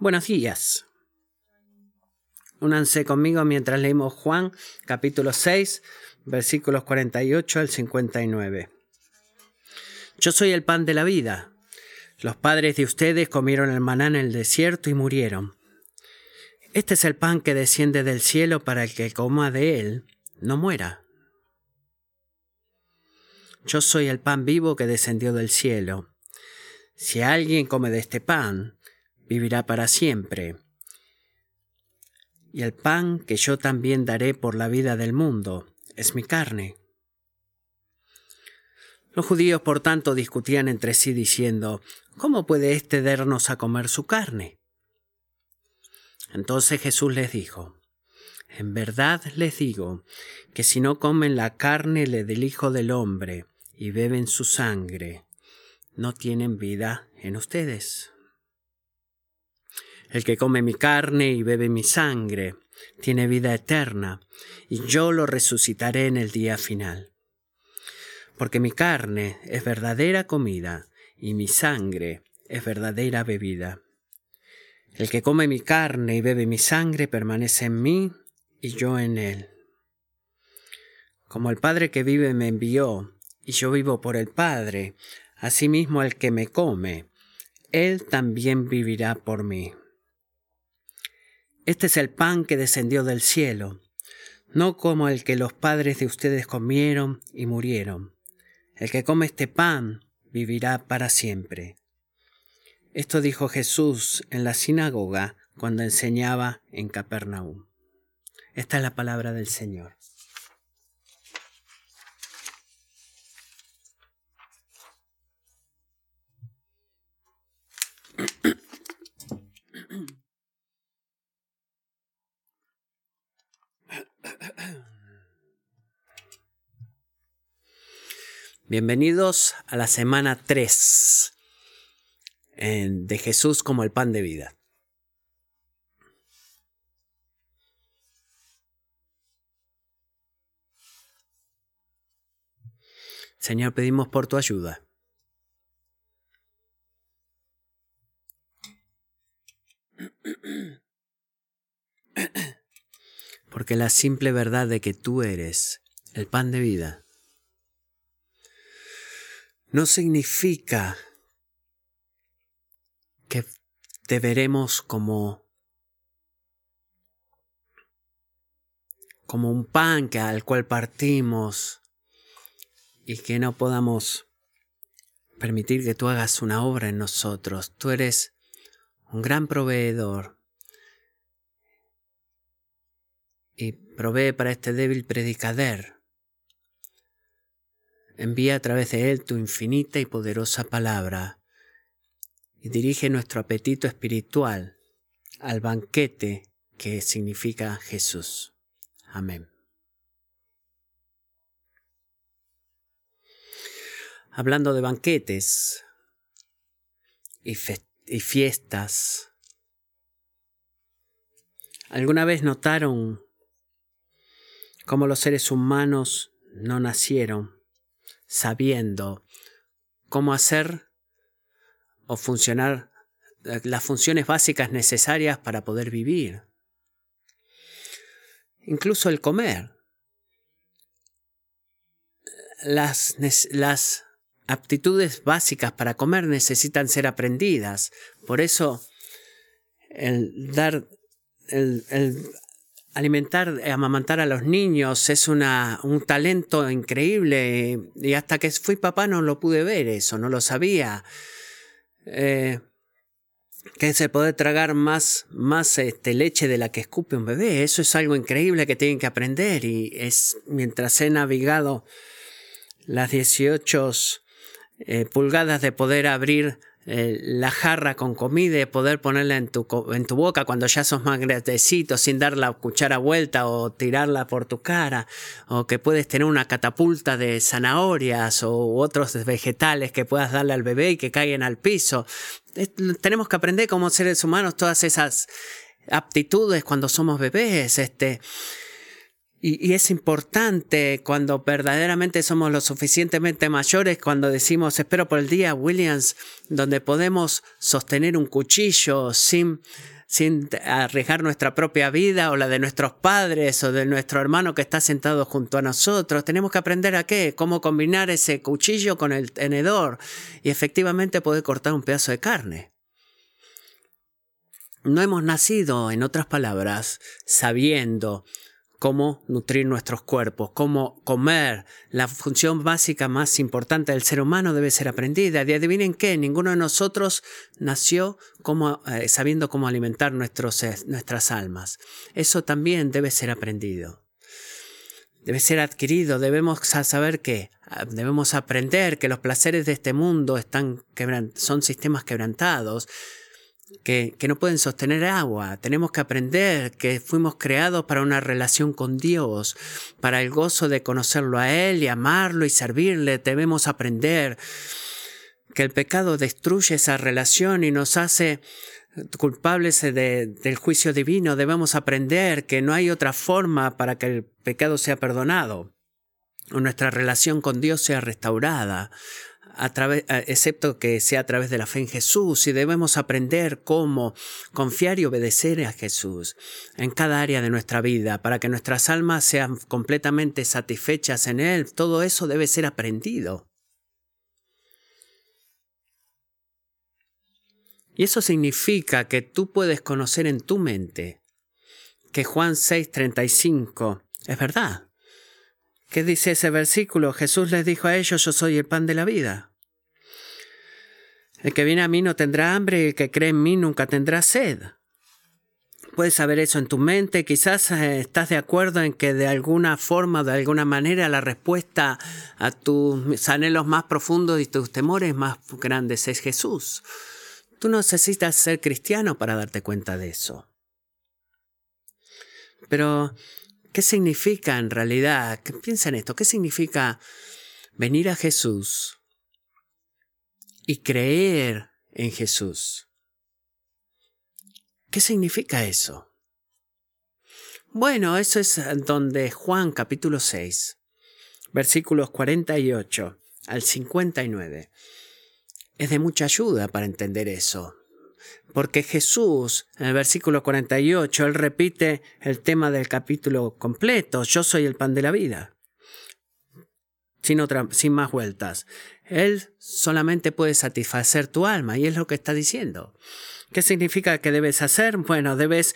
Buenos días. Únanse conmigo mientras leemos Juan capítulo 6, versículos 48 al 59. Yo soy el pan de la vida. Los padres de ustedes comieron el maná en el desierto y murieron. Este es el pan que desciende del cielo para el que coma de él no muera. Yo soy el pan vivo que descendió del cielo. Si alguien come de este pan, vivirá para siempre. Y el pan que yo también daré por la vida del mundo es mi carne. Los judíos, por tanto, discutían entre sí diciendo, ¿Cómo puede éste darnos a comer su carne? Entonces Jesús les dijo, En verdad les digo, que si no comen la carne del Hijo del Hombre y beben su sangre, no tienen vida en ustedes. El que come mi carne y bebe mi sangre tiene vida eterna, y yo lo resucitaré en el día final. Porque mi carne es verdadera comida, y mi sangre es verdadera bebida. El que come mi carne y bebe mi sangre permanece en mí, y yo en él. Como el Padre que vive me envió, y yo vivo por el Padre, asimismo el que me come, él también vivirá por mí. Este es el pan que descendió del cielo, no como el que los padres de ustedes comieron y murieron. El que come este pan vivirá para siempre. Esto dijo Jesús en la sinagoga cuando enseñaba en Capernaum. Esta es la palabra del Señor. Bienvenidos a la semana 3 de Jesús como el pan de vida. Señor, pedimos por tu ayuda. Porque la simple verdad de que tú eres el pan de vida no significa que te veremos como como un pan que, al cual partimos y que no podamos permitir que tú hagas una obra en nosotros. Tú eres un gran proveedor y provee para este débil predicador Envía a través de él tu infinita y poderosa palabra y dirige nuestro apetito espiritual al banquete que significa Jesús. Amén. Hablando de banquetes y, y fiestas, ¿alguna vez notaron cómo los seres humanos no nacieron sabiendo cómo hacer o funcionar eh, las funciones básicas necesarias para poder vivir. Incluso el comer. Las, aptitudes básicas para comer necesitan ser aprendidas. Por eso el dar el alimentar, eh, amamantar a los niños es una, un talento increíble y hasta que fui papá no lo pude ver eso, no lo sabía. Eh, que se puede tragar más, más este, leche de la que escupe un bebé. Eso es algo increíble que tienen que aprender y es mientras he navegado las 18 eh, pulgadas de poder abrir eh, la jarra con comida y poder ponerla en tu, en tu boca cuando ya sos más grandecito sin dar la cuchara vuelta o tirarla por tu cara, o que puedes tener una catapulta de zanahorias o otros vegetales que puedas darle al bebé y que caigan al piso. tenemos que aprender como seres humanos todas esas aptitudes cuando somos bebés, este, Y, es importante cuando verdaderamente somos lo suficientemente mayores, cuando decimos espero por el día Williams, donde podemos sostener un cuchillo sin, sin arriesgar nuestra propia vida o la de nuestros padres o de nuestro hermano que está sentado junto a nosotros. Tenemos que aprender a qué, cómo combinar ese cuchillo con el tenedor y efectivamente poder cortar un pedazo de carne. No hemos nacido, en otras palabras, sabiendo cómo nutrir nuestros cuerpos, cómo comer. La función básica más importante del ser humano debe ser aprendida. Y adivinen qué, ninguno de nosotros nació eh, sabiendo cómo alimentar eh, nuestras almas. Eso también debe ser aprendido. Debe ser adquirido, debemos saber que ah, debemos aprender que los placeres de este mundo están son sistemas quebrantados, que, no pueden sostener agua. Tenemos que aprender que fuimos creados para una relación con Dios, para el gozo de conocerlo a Él y amarlo y servirle. Debemos aprender que el pecado destruye esa relación y nos hace culpables del juicio divino. Debemos aprender que no hay otra forma para que el pecado sea perdonado o nuestra relación con Dios sea restaurada excepto que sea a través de la fe en Jesús, y debemos aprender cómo confiar y obedecer a Jesús en cada área de nuestra vida, para que nuestras almas sean completamente satisfechas en Él. Todo eso debe ser aprendido. Y eso significa que tú puedes conocer en tu mente que Juan 6:35 es verdad. ¿Qué dice ese versículo? Jesús les dijo a ellos, yo soy el pan de la vida. El que viene a mí no tendrá hambre y el que cree en mí nunca tendrá sed. Puedes saber eso en tu mente, quizás eh, estás de acuerdo en que de alguna forma, de alguna manera, la respuesta a tus anhelos más profundos y tus temores más grandes es Jesús. Tú necesitas ser cristiano para darte cuenta de eso. Pero ¿Qué significa en realidad? Piensa en esto. ¿Qué significa venir a Jesús y creer en Jesús? ¿Qué significa eso? Bueno, eso es donde Juan capítulo 6, versículos 48 al 59, es de mucha ayuda para entender eso. Porque Jesús, en el versículo 48, él repite el tema del capítulo completo, yo soy el pan de la vida. Sin, otra, sin más vueltas. Él solamente puede satisfacer tu alma y es lo que está diciendo. ¿Qué significa que debes hacer? Bueno, debes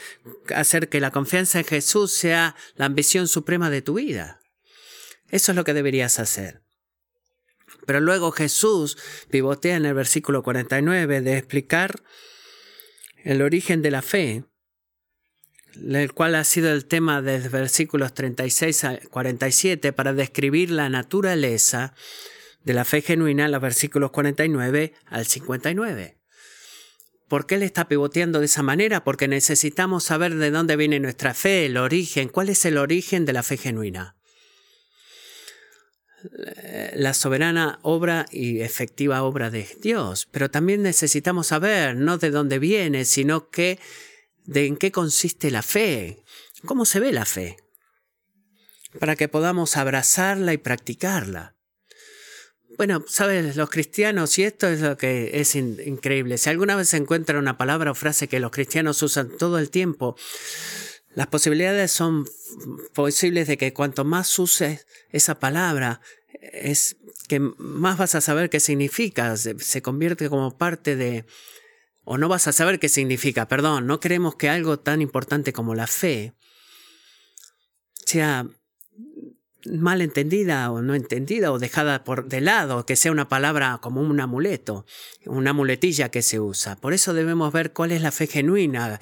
hacer que la confianza en Jesús sea la ambición suprema de tu vida. Eso es lo que deberías hacer. Pero luego Jesús pivotea en el versículo 49 de explicar el origen de la fe, el cual ha sido el tema de versículos 36 a 47 para describir la naturaleza de la fe genuina, los versículos 49 al 59. ¿Por qué le está pivoteando de esa manera? Porque necesitamos saber de dónde viene nuestra fe, el origen, cuál es el origen de la fe genuina la soberana obra y efectiva obra de Dios. Pero también necesitamos saber no de dónde viene, sino que de en qué consiste la fe, cómo se ve la fe, para que podamos abrazarla y practicarla. Bueno, sabes, los cristianos, y esto es lo que es increíble, si alguna vez se encuentra una palabra o frase que los cristianos usan todo el tiempo, las posibilidades son posibles de que cuanto más uses esa palabra, es que más vas a saber qué significa, se, convierte como parte de... o no vas a saber qué significa, perdón, no queremos que algo tan importante como la fe sea mal entendida o no entendida o dejada por de lado, que sea una palabra como un amuleto, una muletilla que se usa. Por eso debemos ver cuál es la fe genuina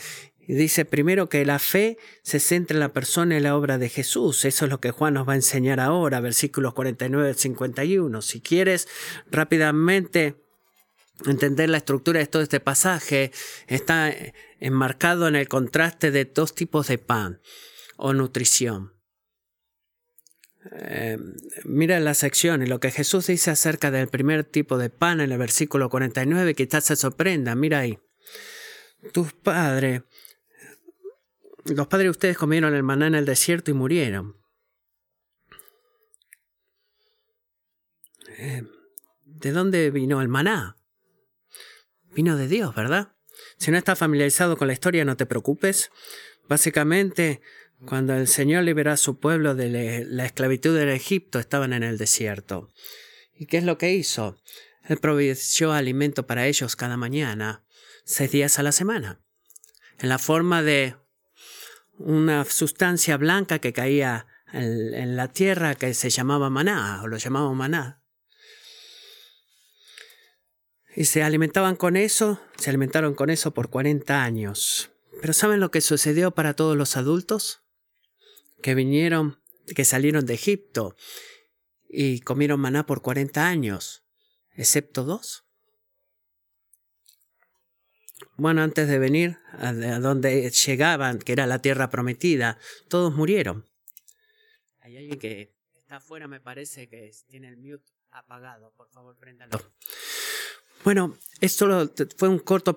dice primero que la fe se centra en la persona y la obra de Jesús. Eso es lo que Juan nos va a enseñar ahora, versículos 49 al 51. Si quieres rápidamente entender la estructura de todo este pasaje, está enmarcado en el contraste de dos tipos de pan o nutrición. Eh, mira las secciones, lo que Jesús dice acerca del primer tipo de pan en el versículo 49, quizás se sorprenda, mira ahí. Tus padres los padres de ustedes comieron el maná en el desierto y murieron. Eh, ¿De dónde vino el maná? Vino de Dios, ¿verdad? Si no estás familiarizado con la historia, no te preocupes. Básicamente, cuando el Señor liberó a su pueblo de la esclavitud del Egipto, estaban en el desierto. ¿Y qué es lo que hizo? Él proveyó alimento para ellos cada mañana, seis días a la semana, en la forma de una sustancia blanca que caía en, la tierra que se llamaba maná, o lo llamaban maná. Y se alimentaban con eso, se alimentaron con eso por 40 años. Pero ¿saben lo que sucedió para todos los adultos? Que vinieron, que salieron de Egipto y comieron maná por 40 años, excepto dos. Bueno, antes de venir a donde llegaban, que era la tierra prometida, todos murieron. Hay alguien que está afuera, me parece que tiene el mute apagado. Por favor, préndalo. Bueno, esto fue un corto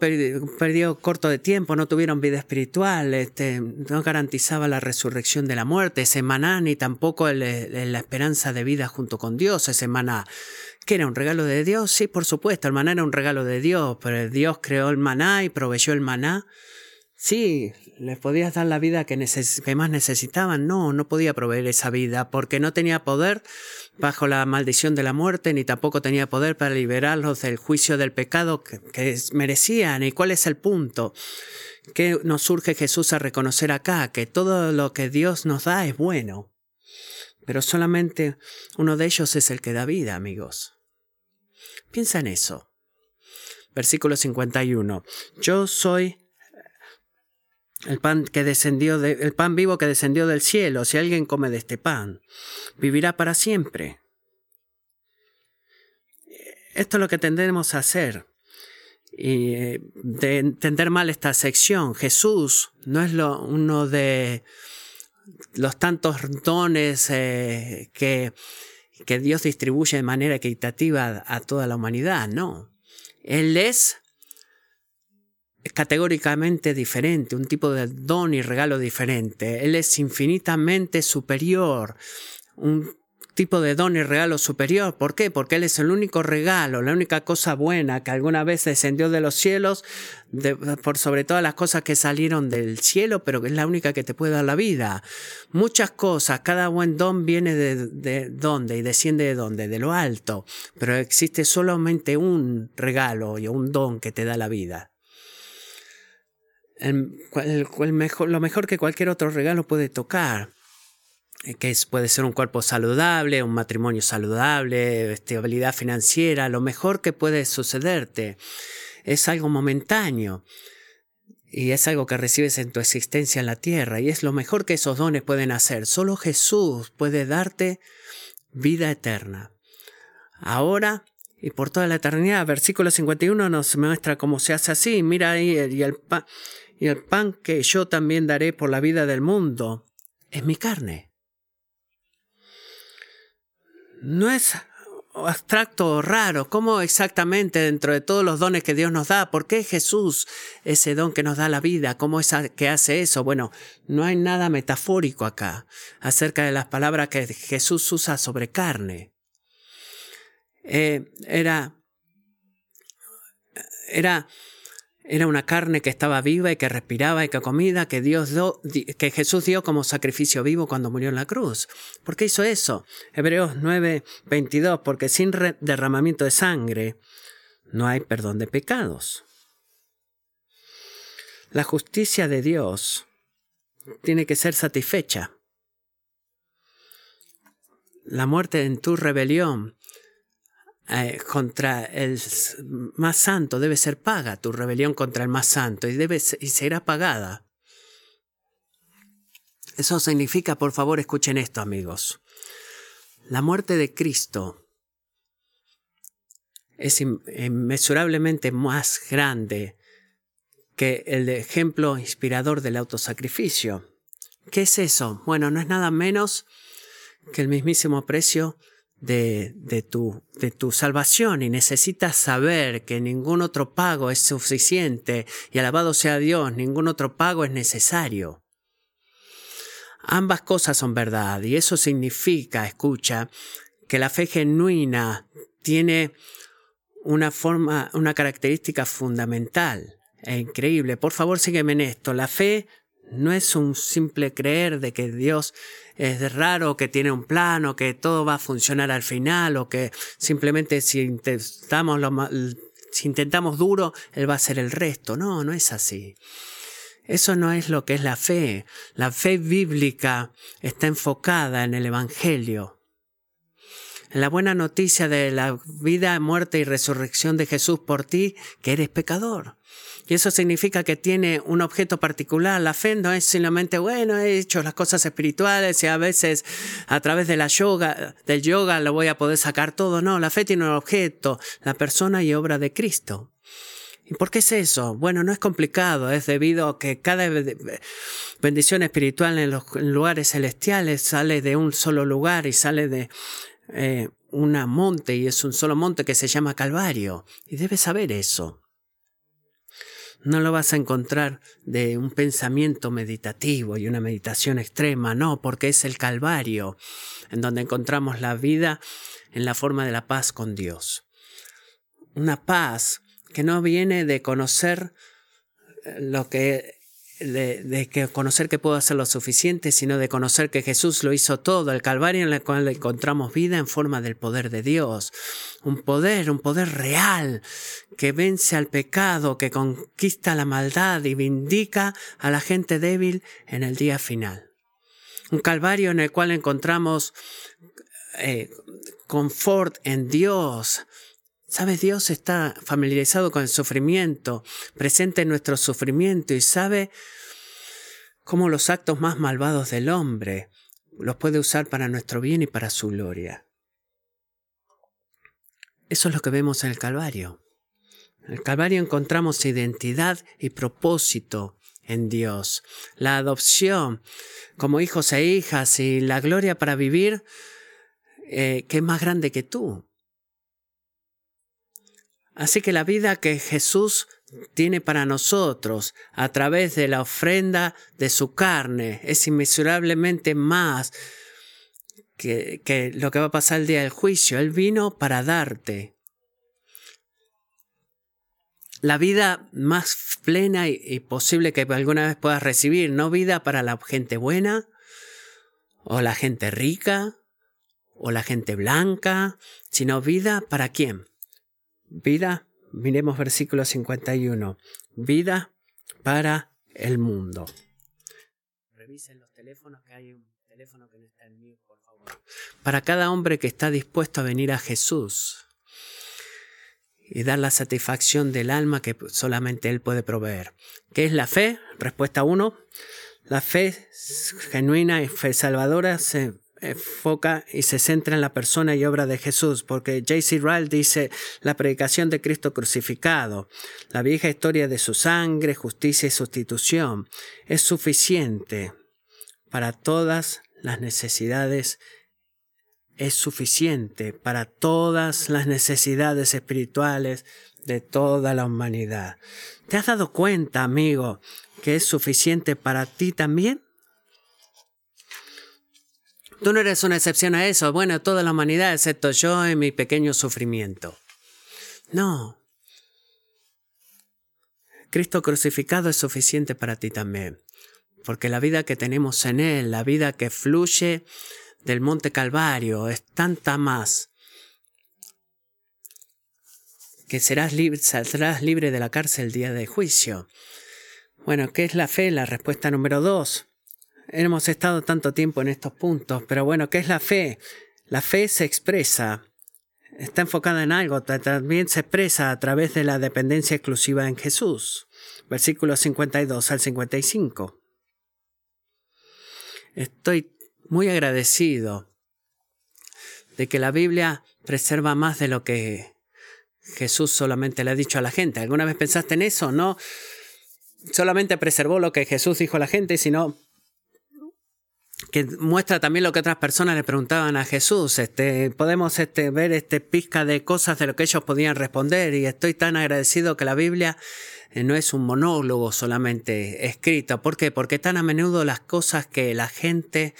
corto de tiempo, no tuvieron vida espiritual, este, no garantizaba la resurrección de la muerte, ese maná ni tampoco la esperanza de vida junto con Dios, ese maná. ¿Que era un regalo de Dios? Sí, por supuesto, el maná era un regalo de Dios, pero Dios creó el maná y proveyó el maná Sí, les podías dar la vida que, más necesitaban. No, no podía proveer esa vida porque no tenía poder bajo la maldición de la muerte, ni tampoco tenía poder para liberarlos del juicio del pecado que, que merecían. ¿Y cuál es el punto? ¿Qué nos surge Jesús a reconocer acá? Que todo lo que Dios nos da es bueno. Pero solamente uno de ellos es el que da vida, amigos. Piensa en eso. Versículo 51. Yo soy el pan que descendió de, el pan vivo que descendió del cielo, si alguien come de este pan, vivirá para siempre. Esto es lo que tendremos a hacer. Y eh, de entender mal esta sección, Jesús no es lo, uno de los tantos dones eh, que, que Dios distribuye de manera equitativa a toda la humanidad, no. Él es categóricamente diferente, un tipo de don y regalo diferente. Él es infinitamente superior, un tipo de don y regalo superior. ¿Por qué? Porque Él es el único regalo, la única cosa buena que alguna vez descendió de los cielos, por sobre todas las cosas que salieron del cielo, pero que es la única que te puede dar la vida. Muchas cosas, cada buen don viene de, de dónde y desciende de dónde, de lo alto, pero existe solamente un regalo y un don que te da la vida lo mejor que cualquier otro regalo puede tocar eh, que puede ser un cuerpo saludable, un matrimonio saludable, estabilidad financiera, lo mejor que puede sucederte es algo momentáneo y es algo que recibes en tu existencia en la tierra y es lo mejor que esos dones pueden hacer. Solo Jesús puede darte vida eterna. Ahora y por toda la eternidad. Versículo 51 nos muestra cómo se hace así. Mira ahí y el pan y el pan que yo también daré por la vida del mundo es mi carne. No es abstracto o raro. ¿Cómo exactamente dentro de todos los dones que Dios nos da? ¿Por qué Jesús ese don que nos da la vida? ¿Cómo es que hace eso? Bueno, no hay nada metafórico acá acerca de las palabras que Jesús usa sobre carne. Eh, era, era era una carne que estaba viva y que respiraba y que comida que Dios que Jesús dio como sacrificio vivo cuando murió en la cruz. ¿Por qué hizo eso? Hebreos 9, 22, porque sin derramamiento de sangre no hay perdón de pecados. La justicia de Dios tiene que ser satisfecha. La muerte en tu rebelión eh, contra el más santo debe ser paga, tu rebelión contra el más santo, y, debe, y será pagada. Eso significa, por favor, escuchen esto, amigos. La muerte de Cristo es inmesurablemente más grande que el ejemplo inspirador del autosacrificio. ¿Qué es eso? Bueno, no es nada menos que el mismísimo precio de, de, tu, de tu salvación y necesitas saber que ningún otro pago es suficiente y alabado sea Dios, ningún otro pago es necesario. Ambas cosas son verdad y eso significa, escucha, que la fe genuina tiene una forma, una característica fundamental e increíble. Por favor, sígueme en esto. La fe no es un simple creer de que Dios es raro, que tiene un plan, o que todo va a funcionar al final, o que simplemente si intentamos, lo, si intentamos duro, Él va a hacer el resto. No, no es así. Eso no es lo que es la fe. La fe bíblica está enfocada en el Evangelio, en la buena noticia de la vida, muerte y resurrección de Jesús por ti, que eres pecador. Y eso significa que tiene un objeto particular. La fe no es simplemente, bueno, he hecho las cosas espirituales y a veces a través de la yoga, del yoga lo voy a poder sacar todo. No, la fe tiene un objeto, la persona y obra de Cristo. ¿Y por qué es eso? Bueno, no es complicado, es debido a que cada bendición espiritual en los lugares celestiales sale de un solo lugar y sale de eh, una monte y es un solo monte que se llama Calvario. Y debes saber eso. No lo vas a encontrar de un pensamiento meditativo y una meditación extrema, no, porque es el Calvario, en donde encontramos la vida en la forma de la paz con Dios. Una paz que no viene de conocer lo que de, que conocer que puedo hacer lo suficiente, sino de conocer que Jesús lo hizo todo, el Calvario en el cual encontramos vida en forma del poder de Dios. Un poder, un poder real, que vence al pecado, que conquista la maldad y vindica a la gente débil en el día final. Un Calvario en el cual encontramos eh, confort en Dios, Sabes, Dios está familiarizado con el sufrimiento, presente en nuestro sufrimiento y sabe cómo los actos más malvados del hombre los puede usar para nuestro bien y para su gloria. Eso es lo que vemos en el Calvario. En el Calvario encontramos identidad y propósito en Dios, la adopción como hijos e hijas y la gloria para vivir eh, que es más grande que tú. Así que la vida que Jesús tiene para nosotros a través de la ofrenda de su carne es inmesurablemente más que, lo que va a pasar el día del juicio. Él vino para darte la vida más plena y posible que alguna vez puedas recibir, no vida para la gente buena o la gente rica o la gente blanca, sino vida para quién? Vida, miremos versículo 51. Vida para el mundo. Revisen los teléfonos, que hay un teléfono que no está en mí, por favor. Para cada hombre que está dispuesto a venir a Jesús y dar la satisfacción del alma que solamente Él puede proveer. ¿Qué es la fe? Respuesta 1. La fe genuina y fe salvadora se enfoca y se centra en la persona y obra de Jesús, porque J.C. Ryle dice la predicación de Cristo crucificado, la vieja historia de su sangre, justicia y sustitución, es suficiente para todas las necesidades, es suficiente para todas las necesidades espirituales de toda la humanidad. ¿Te has dado cuenta, amigo, que es suficiente para ti también? Tú no eres una excepción a eso. Bueno, toda la humanidad, excepto yo en mi pequeño sufrimiento. No. Cristo crucificado es suficiente para ti también. Porque la vida que tenemos en Él, la vida que fluye del Monte Calvario, es tanta más que serás libre, saldrás libre de la cárcel el día de juicio. Bueno, ¿qué es la fe? La respuesta número dos. Hemos estado tanto tiempo en estos puntos, pero bueno, ¿qué es la fe? La fe se expresa, está enfocada en algo, también se expresa a través de la dependencia exclusiva en Jesús. Versículos 52 al 55. Estoy muy agradecido de que la Biblia preserva más de lo que Jesús solamente le ha dicho a la gente. ¿Alguna vez pensaste en eso? No solamente preservó lo que Jesús dijo a la gente, sino que muestra también lo que otras personas le preguntaban a Jesús. Este, podemos este, ver este pizca de cosas de lo que ellos podían responder y estoy tan agradecido que la Biblia eh, no es un monólogo solamente escrito. ¿Por qué? Porque tan a menudo las cosas que la gente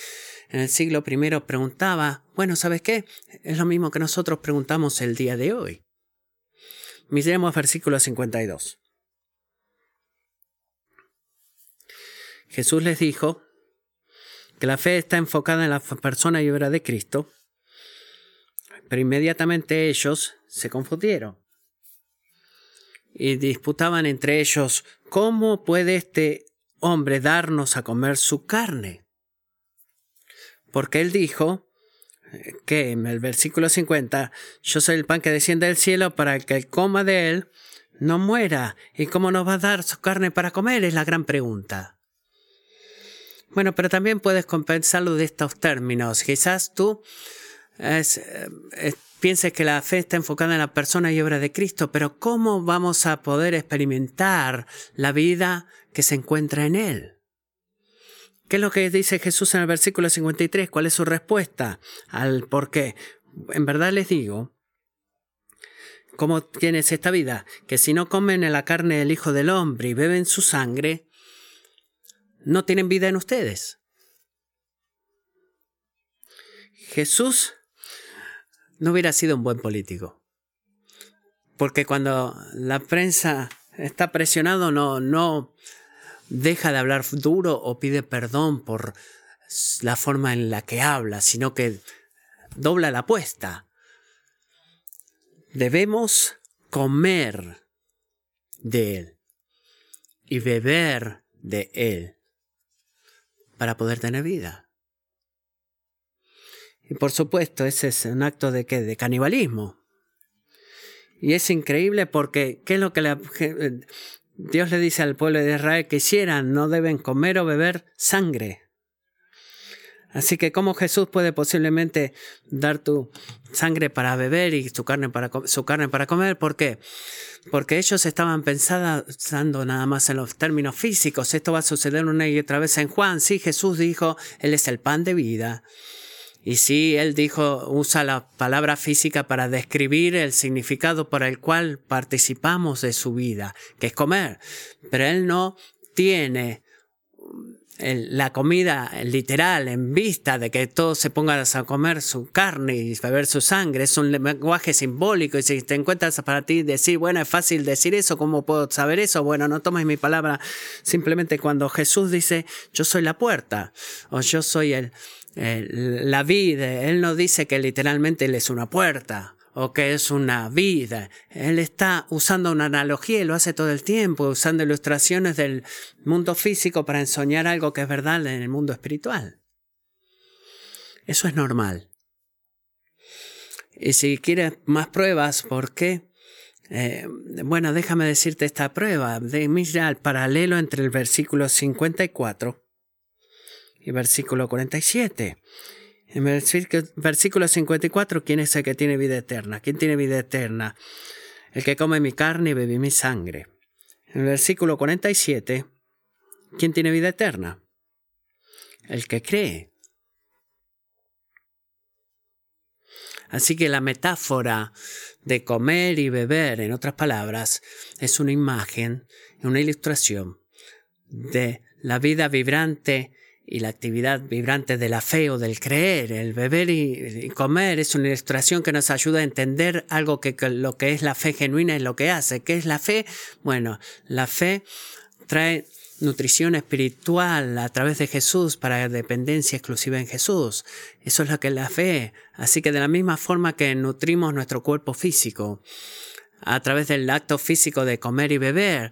en el siglo I preguntaba, bueno, ¿sabes qué? Es lo mismo que nosotros preguntamos el día de hoy. Miremos versículo 52. Jesús les dijo que la fe está enfocada en la persona y obra de Cristo, pero inmediatamente ellos se confundieron y disputaban entre ellos, ¿cómo puede este hombre darnos a comer su carne? Porque él dijo eh, que en el versículo 50, yo soy el pan que desciende del cielo para que el coma de él no muera. ¿Y cómo nos va a dar su carne para comer? Es la gran pregunta. Bueno, pero también puedes compensarlo de estos términos. Quizás tú eh, pienses que la fe está enfocada en la persona y obra de Cristo, pero ¿cómo vamos a poder experimentar la vida que se encuentra en Él? ¿Qué es lo que dice Jesús en el versículo 53? ¿Cuál es su respuesta al por qué? En verdad les digo, ¿cómo tienes esta vida? Que si no comen en la carne del Hijo del Hombre y beben su sangre, no tienen vida en ustedes. Jesús no hubiera sido un buen político. Porque cuando la prensa está presionado no, no deja de hablar duro o pide perdón por la forma en la que habla, sino que dobla la apuesta. Debemos comer de Él y beber de Él para poder tener vida. Y por supuesto, ese es un acto de qué? De canibalismo. Y es increíble porque, ¿qué es lo que le, Dios le dice al pueblo de Israel que hicieran, no deben comer o beber sangre. Así que cómo Jesús puede posiblemente dar tu sangre para beber y su carne para, su carne para comer. ¿Por qué? Porque ellos estaban pensando nada más en los términos físicos. Esto va a suceder una y otra vez en Juan. Sí, Jesús dijo, Él es el pan de vida. Y sí, él dijo, usa la palabra física para describir el significado por el cual participamos de su vida, que es comer. Pero él no tiene la comida literal en vista de que todos se pongan a comer su carne y beber su sangre. Es un lenguaje simbólico y si te encuentras para ti decir, bueno, es fácil decir eso, ¿cómo puedo saber eso? Bueno, no tomes mi palabra. Simplemente cuando Jesús dice, yo soy la puerta o yo soy el, la vida. Él no dice que literalmente Él es una puerta o que es una vida. Él está usando una analogía y lo hace todo el tiempo, usando ilustraciones del mundo físico para enseñar algo que es verdad en el mundo espiritual. Eso es normal. Y si quieres más pruebas, ¿por qué? Eh, bueno, déjame decirte esta prueba. De, mira el paralelo entre el versículo 54 y versículo 47. En versículo 54, ¿quién es el que tiene vida eterna? ¿Quién tiene vida eterna? El que come mi carne y bebe mi sangre. En el versículo 47, ¿quién tiene vida eterna? El que cree. Así que la metáfora de comer y beber, en otras palabras, es una imagen, una ilustración de la vida vibrante y la actividad vibrante de la fe o del creer, el beber y, comer es una ilustración que nos ayuda a entender algo que, lo que es la fe genuina es lo que hace. ¿Qué es la fe? Bueno, la fe trae nutrición espiritual a través de Jesús para dependencia exclusiva en Jesús. Eso es lo que es la fe. Así que de la misma forma que nutrimos nuestro cuerpo físico a través del acto físico de comer y beber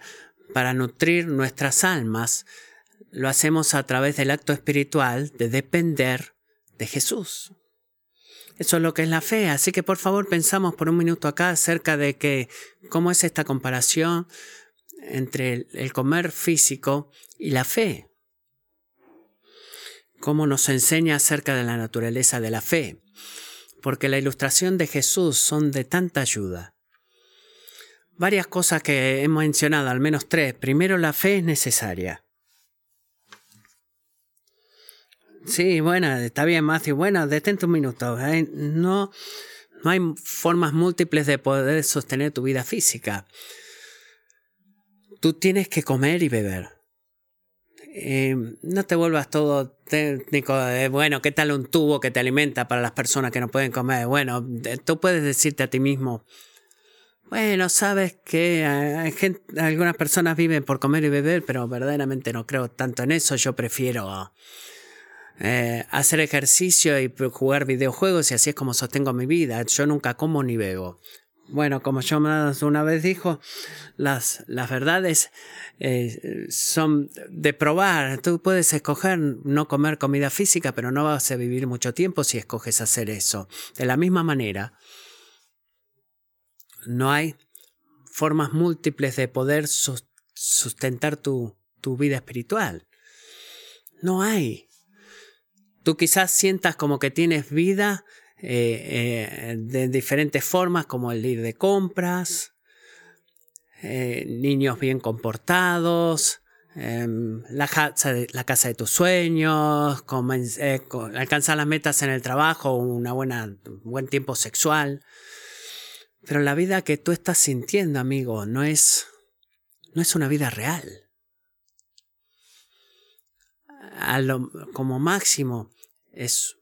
para nutrir nuestras almas, lo hacemos a través del acto espiritual de depender de Jesús. Eso es lo que es la fe. Así que por favor pensamos por un minuto acá acerca de que cómo es esta comparación entre el comer físico y la fe. Cómo nos enseña acerca de la naturaleza de la fe. Porque la ilustración de Jesús son de tanta ayuda. Varias cosas que hemos mencionado, al menos tres. Primero, la fe es necesaria. Sí, bueno, está bien, Matthew, bueno, detente un minuto. ¿eh? No, no hay formas múltiples de poder sostener tu vida física. Tú tienes que comer y beber. Eh, no te vuelvas todo técnico de, bueno, ¿qué tal un tubo que te alimenta para las personas que no pueden comer? Bueno, tú puedes decirte a ti mismo, bueno, sabes que algunas personas viven por comer y beber, pero verdaderamente no creo tanto en eso. Yo prefiero eh, hacer ejercicio y jugar videojuegos y así es como sostengo mi vida. Yo nunca como ni bebo. Bueno, como yo una vez dijo, las, las verdades eh, son de probar. Tú puedes escoger no comer comida física, pero no vas a vivir mucho tiempo si escoges hacer eso. De la misma manera, no hay formas múltiples de poder sustentar tu, tu vida espiritual. No hay. Tú quizás sientas como que tienes vida eh, eh, de diferentes formas, como el ir de compras, eh, niños bien comportados, em, la, casa de, tus sueños, alcanzar las metas en el trabajo, una buena, un buen tiempo sexual. Pero la vida que tú estás sintiendo, amigo, no es, no es una vida real. como máximo, es,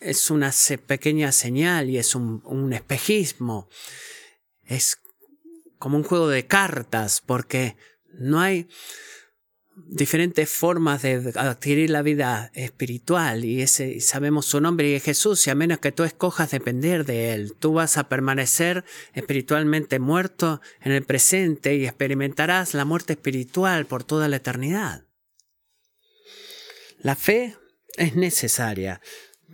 es una pequeña señal y es un, espejismo. Es como un juego de cartas porque no hay diferentes formas de adquirir la vida espiritual y ese sabemos su nombre y es Jesús y a menos que tú escojas depender de él tú vas a permanecer espiritualmente muerto en el presente y experimentarás la muerte espiritual por toda la eternidad. La fe es necesaria.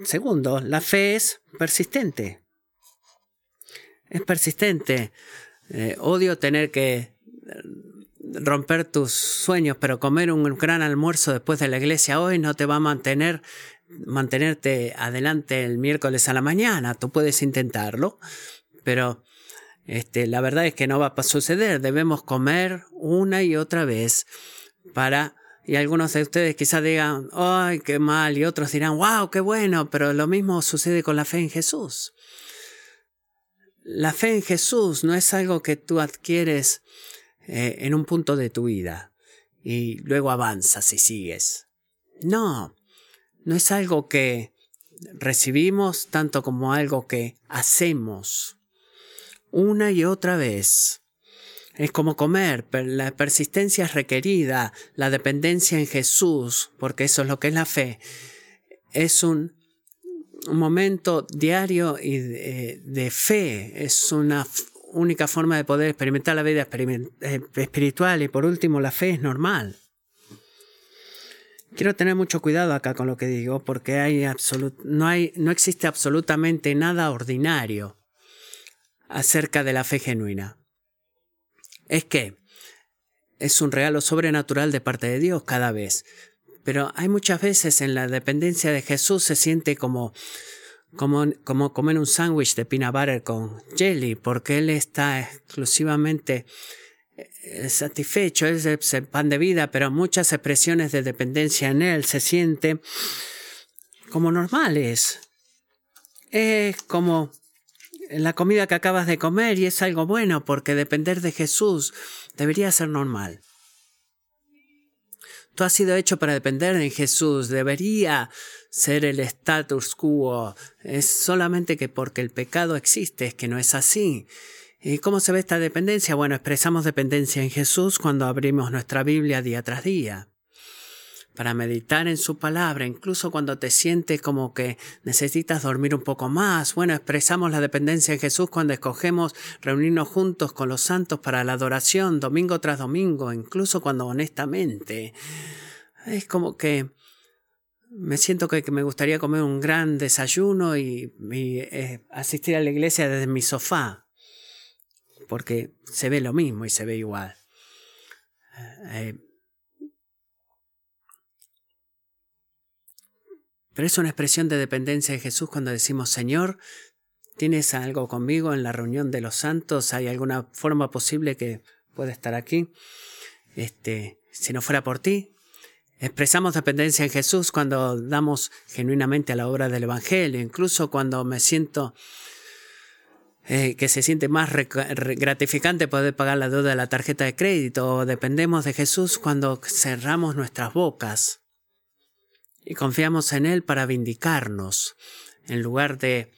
Segundo, la fe es persistente. Es persistente. Eh, odio tener que eh, romper tus sueños, pero comer un gran almuerzo después de la iglesia hoy no te va a mantener mantenerte adelante el miércoles a la mañana. Tú puedes intentarlo, pero este, la verdad es que no va a suceder. Debemos comer una y otra vez para y algunos de ustedes quizás digan, ¡ay, qué mal! Y otros dirán, ¡wow, qué bueno! Pero lo mismo sucede con la fe en Jesús. La fe en Jesús no es algo que tú adquieres eh, en un punto de tu vida y luego avanzas y sigues. No, no es algo que recibimos tanto como algo que hacemos una y otra vez es como comer, la persistencia es requerida, la dependencia en Jesús, porque eso es lo que es la fe. Es un, momento diario y de, fe, es una única forma de poder experimentar la vida eh, espiritual y por último la fe es normal. Quiero tener mucho cuidado acá con lo que digo porque hay no, hay, no existe absolutamente nada ordinario acerca de la fe genuina es que es un regalo sobrenatural de parte de Dios cada vez. Pero hay muchas veces en la dependencia de Jesús se siente como, como, como comer un sándwich de peanut butter con jelly, porque Él está exclusivamente eh, satisfecho, es el pan de vida, pero muchas expresiones de dependencia en Él se sienten como normales. Es como la comida que acabas de comer y es algo bueno porque depender de Jesús debería ser normal. Tú has sido hecho para depender de Jesús, debería ser el status quo. Es solamente que porque el pecado existe es que no es así. ¿Y cómo se ve esta dependencia? Bueno, expresamos dependencia en Jesús cuando abrimos nuestra Biblia día tras día para meditar en su palabra, incluso cuando te sientes como que necesitas dormir un poco más. Bueno, expresamos la dependencia en Jesús cuando escogemos reunirnos juntos con los santos para la adoración domingo tras domingo, incluso cuando honestamente es como que me siento que, me gustaría comer un gran desayuno y, eh, asistir a la iglesia desde mi sofá, porque se ve lo mismo y se ve igual. Eh, Pero es una expresión de dependencia de Jesús cuando decimos, Señor, ¿tienes algo conmigo en la reunión de los santos? ¿Hay alguna forma posible que pueda estar aquí? Este, si no fuera por ti, Expresamos dependencia en Jesús cuando damos genuinamente a la obra del Evangelio, incluso cuando me siento eh, que se siente más gratificante poder pagar la deuda de la tarjeta de crédito. Dependemos de Jesús cuando cerramos nuestras bocas y confiamos en Él para vindicarnos, en lugar de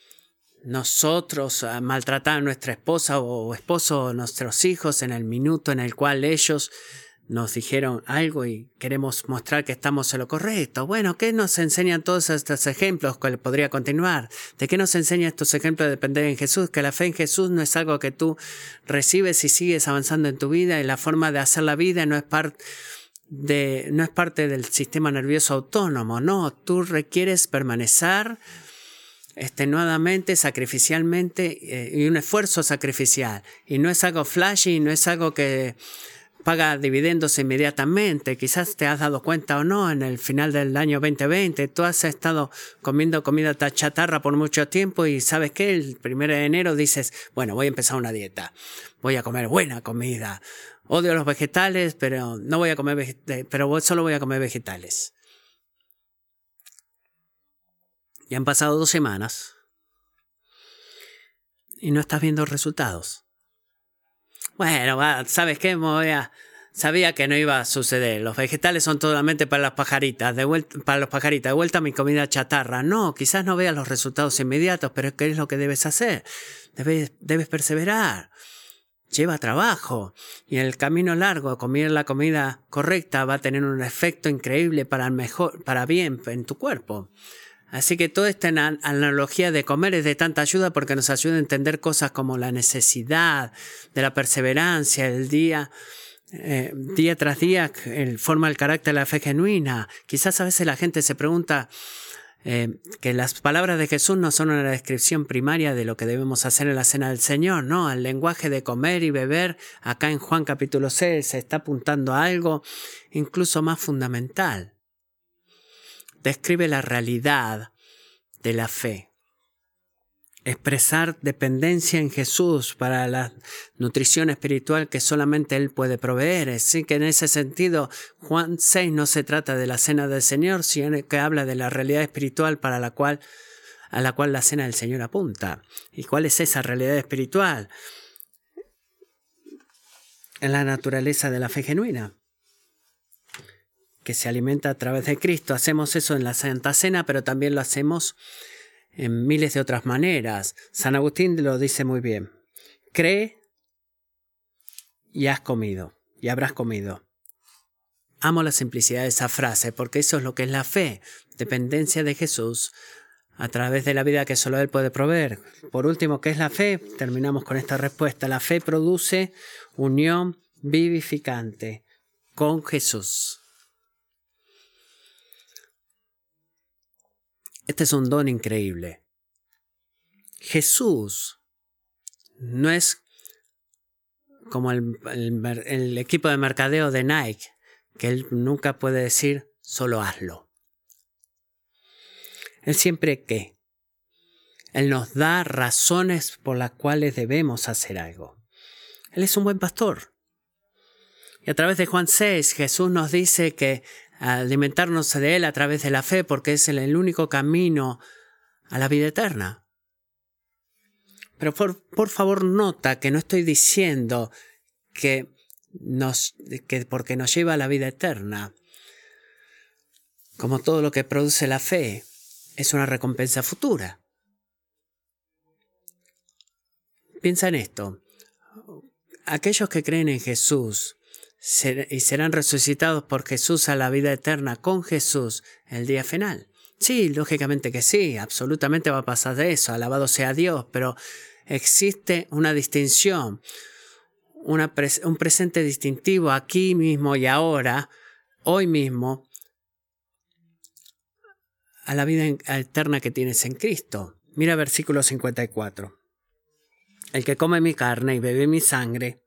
nosotros maltratar a nuestra esposa o esposo o nuestros hijos en el minuto en el cual ellos nos dijeron algo y queremos mostrar que estamos en lo correcto. Bueno, ¿qué nos enseñan todos estos ejemplos? que podría continuar? ¿De qué nos enseña estos ejemplos de depender en Jesús? Que la fe en Jesús no es algo que tú recibes y sigues avanzando en tu vida y la forma de hacer la vida no es parte de, no es parte del sistema nervioso autónomo. No, tú requieres permanecer extenuadamente, sacrificialmente eh, y un esfuerzo sacrificial. Y no es algo flashy, no es algo que paga dividendos inmediatamente. Quizás te has dado cuenta o no, en el final del año 2020, tú has estado comiendo comida chatarra por mucho tiempo y sabes que el primero de enero dices, bueno, voy a empezar una dieta, voy a comer buena comida. Odio los vegetales, pero no voy a comer pero solo voy a comer vegetales. Y han pasado dos semanas y no estás viendo resultados. Bueno, ¿sabes qué? Sabía que no iba a suceder. Los vegetales son totalmente para las pajaritas, de vuelta, para los pajaritas, de vuelta a mi comida chatarra. No, quizás no veas los resultados inmediatos, pero ¿qué es lo que debes hacer? Debes, debes perseverar. Lleva trabajo. Y el camino largo, comer la comida correcta va a tener un efecto increíble para mejor, para bien en tu cuerpo. Así que toda esta analogía de comer es de tanta ayuda porque nos ayuda a entender cosas como la necesidad de la perseverancia, el día, eh, día tras día, el, forma el carácter de la fe genuina. Quizás a veces la gente se pregunta eh, que las palabras de Jesús no son una descripción primaria de lo que debemos hacer en la cena del Señor, no, el lenguaje de comer y beber acá en Juan capítulo 6 se está apuntando a algo incluso más fundamental describe la realidad de la fe. Expresar dependencia en Jesús para la nutrición espiritual que solamente Él puede proveer. Así que en ese sentido, Juan 6 no se trata de la cena del Señor, sino que habla de la realidad espiritual para la cual, a la cual la cena del Señor apunta. ¿Y cuál es esa realidad espiritual? En la naturaleza de la fe genuina que se alimenta a través de Cristo. Hacemos eso en la Santa Cena, pero también lo hacemos en miles de otras maneras. San Agustín lo dice muy bien. Cree y has comido, y habrás comido. Amo la simplicidad de esa frase, porque eso es lo que es la fe, dependencia de Jesús a través de la vida que solo Él puede proveer. Por último, ¿qué es la fe? Terminamos con esta respuesta. La fe produce unión vivificante con Jesús. Este es un don increíble. Jesús no es como el, equipo de mercadeo de Nike, que él nunca puede decir solo hazlo. Él siempre que. Él nos da razones por las cuales debemos hacer algo. Él es un buen pastor. Y a través de Juan 6, Jesús nos dice que alimentarnos de Él a través de la fe, porque es el, único camino a la vida eterna. Pero por, favor nota que no estoy diciendo que, nos, que porque nos lleva a la vida eterna, como todo lo que produce la fe, es una recompensa futura. Piensa en esto. Aquellos que creen en Jesús y serán resucitados por Jesús a la vida eterna con Jesús el día final. Sí, lógicamente que sí, absolutamente va a pasar de eso, alabado sea Dios, pero existe una distinción, un presente distintivo aquí mismo y ahora, hoy mismo, a la vida eterna que tienes en Cristo. Mira versículo 54. El que come mi carne y bebe mi sangre,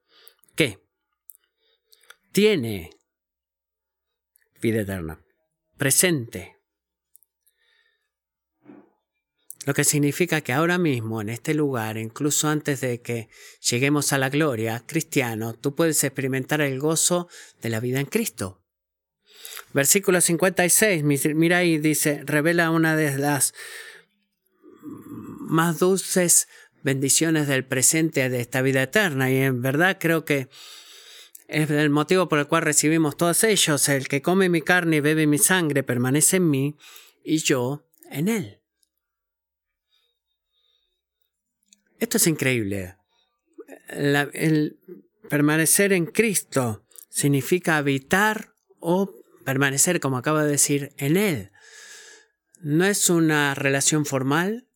¿qué? Tiene vida eterna, presente. Lo que significa que ahora mismo, en este lugar, incluso antes de que lleguemos a la gloria, cristiano, tú puedes experimentar el gozo de la vida en Cristo. Versículo 56, mira ahí, dice, revela una de las más dulces bendiciones del presente de esta vida eterna. Y en verdad creo que es el motivo por el cual recibimos todos ellos. El que come mi carne y bebe mi sangre permanece en mí y yo en él. Esto es increíble. el permanecer en Cristo significa habitar o permanecer, como acabo de decir, en Él. No es una relación formal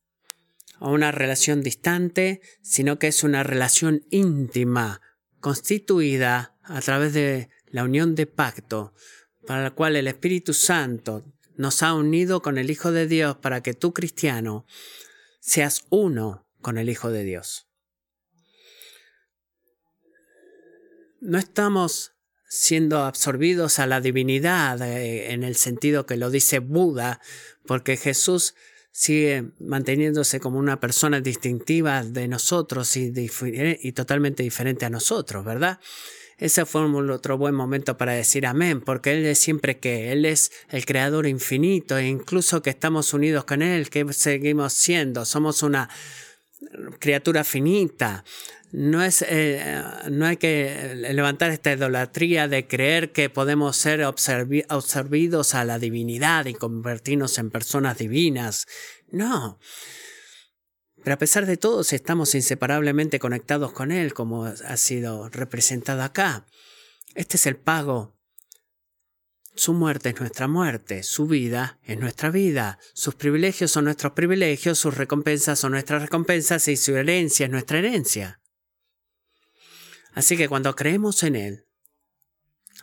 o una relación distante, sino que es una relación íntima, constituida a través de la unión de pacto, para la cual el Espíritu Santo nos ha unido con el Hijo de Dios para que tú, cristiano, seas uno con el Hijo de Dios. No estamos siendo absorbidos a la divinidad eh, en el sentido que lo dice Buda, porque Jesús sigue manteniéndose como una persona distintiva de nosotros y, totalmente diferente a nosotros, ¿verdad? Ese fue otro buen momento para decir amén, porque Él es siempre que Él es el creador infinito e incluso que estamos unidos con Él, que seguimos siendo, somos una criatura finita, no, es, eh, no hay que levantar esta idolatría de creer que podemos ser observidos a la divinidad y convertirnos en personas divinas. No. Pero a pesar de todo, estamos inseparablemente conectados con Él, como ha sido representado acá. Este es el pago. Su muerte es nuestra muerte, su vida es nuestra vida, sus privilegios son nuestros privilegios, sus recompensas son nuestras recompensas y su herencia es nuestra herencia. Así que cuando creemos en Él,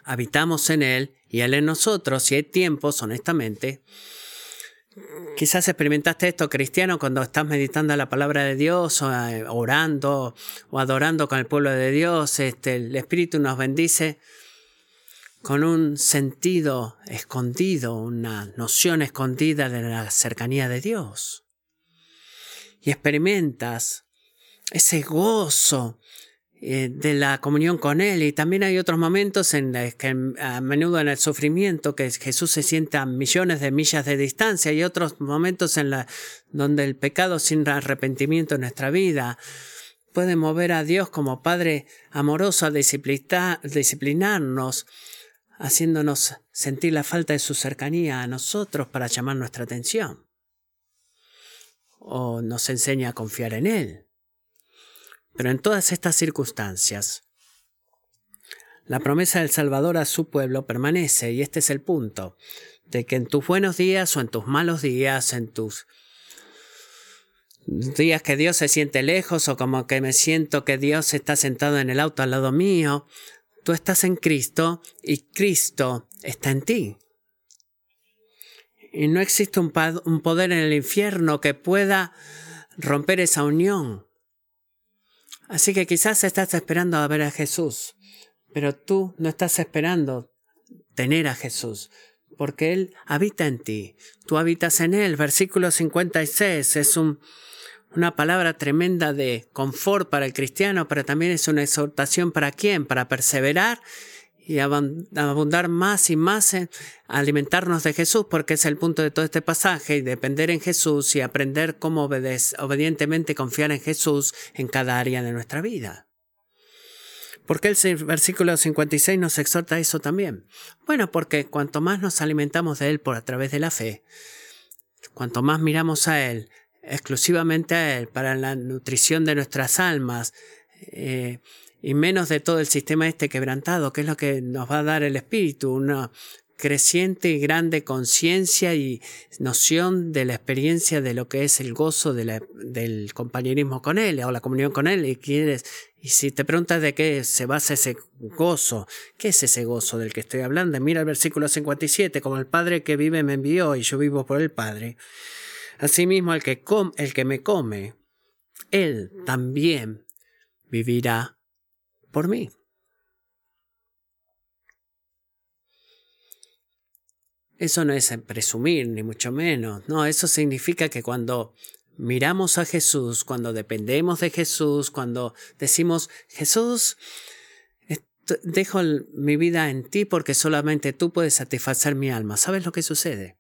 habitamos en Él y Él en nosotros, si hay tiempos, honestamente, quizás experimentaste esto, cristiano, cuando estás meditando la palabra de Dios, o eh, orando o adorando con el pueblo de Dios, este, el Espíritu nos bendice con un sentido escondido, una noción escondida de la cercanía de Dios. Y experimentas ese gozo eh, de la comunión con Él. Y también hay otros momentos en los que a menudo en el sufrimiento que Jesús se sienta a millones de millas de distancia y otros momentos en la, donde el pecado sin arrepentimiento en nuestra vida puede mover a Dios como Padre amoroso a disciplinarnos, haciéndonos sentir la falta de su cercanía a nosotros para llamar nuestra atención. O nos enseña a confiar en Él. Pero en todas estas circunstancias, la promesa del Salvador a su pueblo permanece, y este es el punto, de que en tus buenos días o en tus malos días, en tus días que Dios se siente lejos o como que me siento que Dios está sentado en el auto al lado mío, tú estás en Cristo y Cristo está en ti. Y no existe un, poder en el infierno que pueda romper esa unión. Así que quizás estás esperando a ver a Jesús, pero tú no estás esperando tener a Jesús, porque Él habita en ti, tú habitas en Él. Versículo 56 es una palabra tremenda de confort para el cristiano, pero también es una exhortación para quién, para perseverar y abundar más y más en alimentarnos de Jesús, porque es el punto de todo este pasaje, y depender en Jesús y aprender cómo obedientemente confiar en Jesús en cada área de nuestra vida. ¿Por qué el versículo 56 nos exhorta a eso también? Bueno, porque cuanto más nos alimentamos de Él por a través de la fe, cuanto más miramos a Él, exclusivamente a Él, para la nutrición de nuestras almas, eh, y menos de todo el sistema este quebrantado, que es lo que nos va a dar el espíritu, una creciente y grande conciencia y noción de la experiencia de lo que es el gozo del compañerismo con Él o la comunión con Él. Y, quieres, y si te preguntas de qué se basa ese gozo, ¿qué es ese gozo del que estoy hablando? Mira el versículo 57, como el Padre que vive me envió y yo vivo por el Padre. Asimismo, el que, el que me come, Él también vivirá por mí. Eso no es presumir, ni mucho menos. No, eso significa que cuando miramos a Jesús, cuando dependemos de Jesús, cuando decimos, Jesús, dejo mi vida en ti porque solamente tú puedes satisfacer mi alma. ¿Sabes lo que sucede?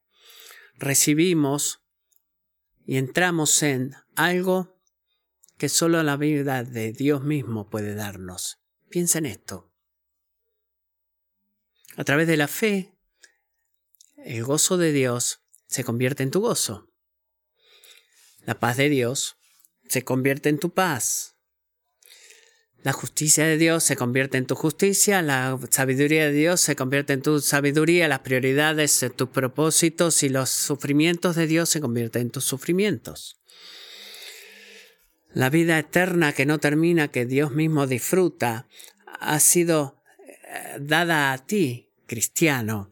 Recibimos y entramos en algo que solo la vida de Dios mismo puede darnos. Piensa en esto. A través de la fe, el gozo de Dios se convierte en tu gozo. La paz de Dios se convierte en tu paz. La justicia de Dios se convierte en tu justicia, la sabiduría de Dios se convierte en tu sabiduría, las prioridades, tus propósitos y los sufrimientos de Dios se convierten en tus sufrimientos. La vida eterna que no termina, que Dios mismo disfruta, ha sido eh, dada a ti, cristiano,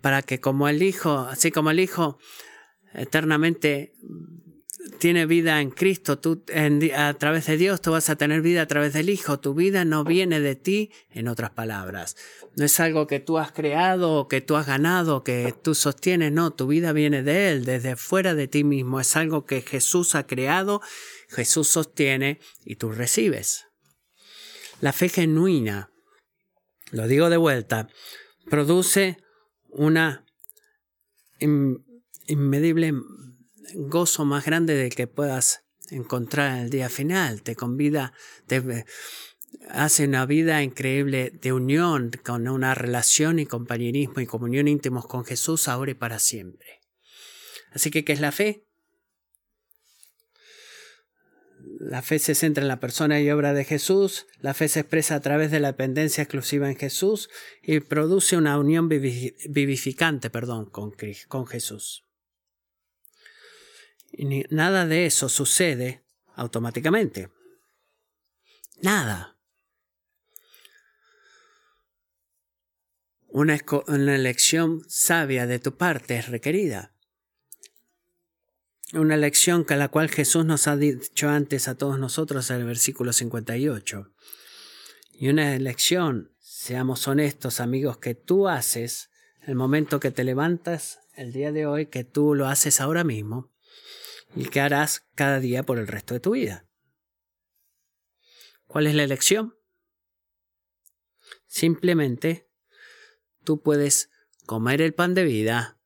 para que como el Hijo, así como el Hijo eternamente tiene vida en Cristo, tú a través de Dios tú vas a tener vida a través del Hijo. Tu vida no viene de ti, en otras palabras. No es algo que tú has creado que tú has ganado, que tú sostienes, no, tu vida viene de Él, desde fuera de ti mismo. Es algo que Jesús ha creado, Jesús sostiene y tú recibes. La fe genuina, lo digo de vuelta, produce una inmedible gozo más grande del que puedas encontrar en el día final. Te convida, hace una vida increíble de unión, con una relación y compañerismo y comunión íntimos con Jesús ahora y para siempre. Así que, ¿qué es la fe? La fe se centra en la persona y obra de Jesús, la fe se expresa a través de la dependencia exclusiva en Jesús y produce una unión vivificante perdón, con, con Jesús. Y nada de eso sucede automáticamente. Nada. Una, una, elección sabia de tu parte es requerida. Una elección que la cual Jesús nos ha dicho antes a todos nosotros en el versículo 58. Y una elección, seamos honestos amigos, que tú haces el momento que te levantas el día de hoy, que tú lo haces ahora mismo, y que harás cada día por el resto de tu vida. ¿Cuál es la elección? Simplemente tú puedes comer el pan de vida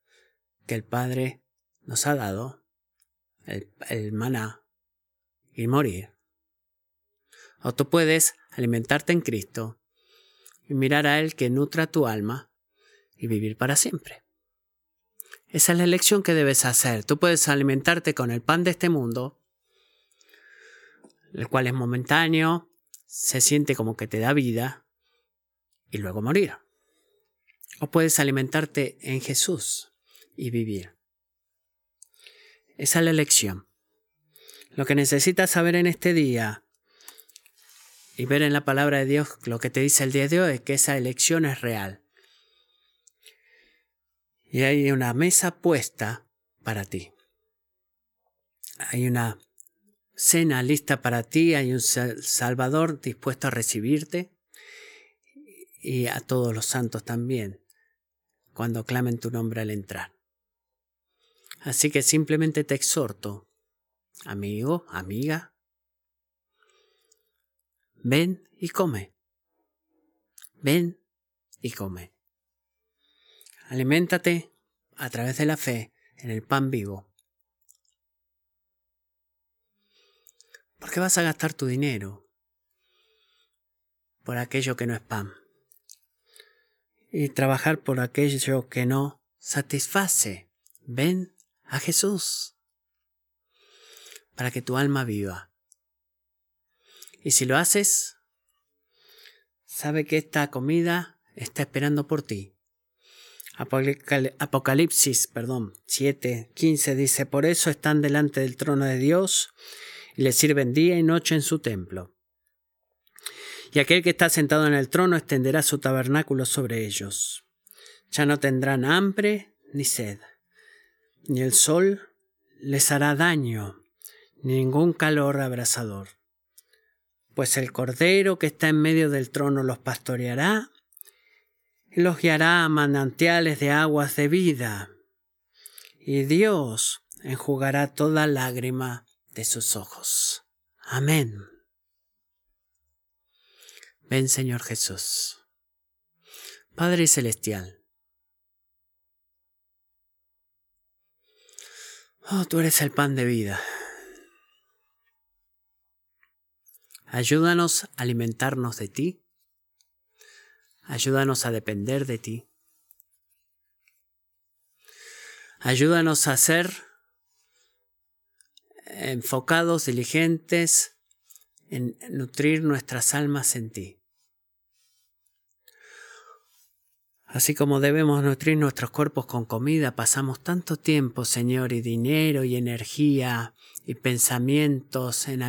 que el Padre nos ha dado, el, maná, y morir. O tú puedes alimentarte en Cristo y mirar a Él que nutra tu alma y vivir para siempre. Esa es la elección que debes hacer. Tú puedes alimentarte con el pan de este mundo, el cual es momentáneo, se siente como que te da vida, y luego morir. O puedes alimentarte en Jesús y vivir. Esa es la elección. Lo que necesitas saber en este día y ver en la palabra de Dios lo que te dice el día de hoy es que esa elección es real y hay una mesa puesta para ti. Hay una cena lista para ti, hay un Salvador dispuesto a recibirte y a todos los santos también, cuando clamen tu nombre al entrar. Así que simplemente te exhorto, amigo, amiga, ven y come. Ven y come. Aliméntate a través de la fe en el pan vivo. ¿Por qué vas a gastar tu dinero por aquello que no es pan? Y trabajar por aquello que no satisface. Ven a Jesús para que tu alma viva. Y si lo haces, sabe que esta comida está esperando por ti. Apocalipsis, perdón, 7, 15 dice, por eso están delante del trono de Dios y le sirven día y noche en su templo. Y aquel que está sentado en el trono extenderá su tabernáculo sobre ellos. Ya no tendrán hambre ni sed, ni el sol les hará daño, ni ningún calor abrasador. Pues el Cordero que está en medio del trono los pastoreará los guiará a manantiales de aguas de vida, y Dios enjugará toda lágrima de sus ojos. Amén. Ven Señor Jesús. Padre Celestial. Oh, tú eres el pan de vida. Ayúdanos a alimentarnos de ti. Ayúdanos a depender de ti. Ayúdanos a ser enfocados, diligentes en nutrir nuestras almas en ti. Así como debemos nutrir nuestros cuerpos con comida, pasamos tanto tiempo, Señor, y dinero y energía y pensamientos en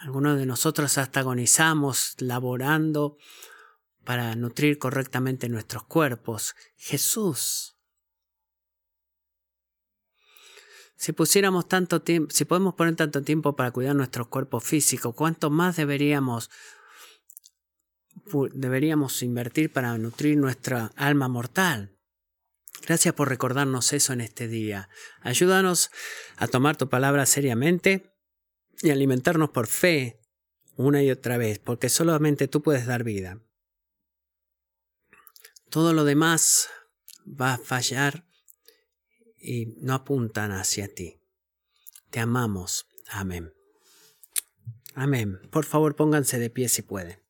algunos de nosotros hasta agonizamos laborando para nutrir correctamente nuestros cuerpos. Jesús Si pusiéramos tanto tiempo, si podemos poner tanto tiempo para cuidar nuestro cuerpo físico, ¿cuánto más deberíamos deberíamos invertir para nutrir nuestra alma mortal? Gracias por recordarnos eso en este día. Ayúdanos a tomar tu palabra seriamente y alimentarnos por fe una y otra vez, porque solamente tú puedes dar vida. Todo lo demás va a fallar y no apuntan hacia ti. Te amamos. Amén. Amén. Por favor, pónganse de pie si pueden.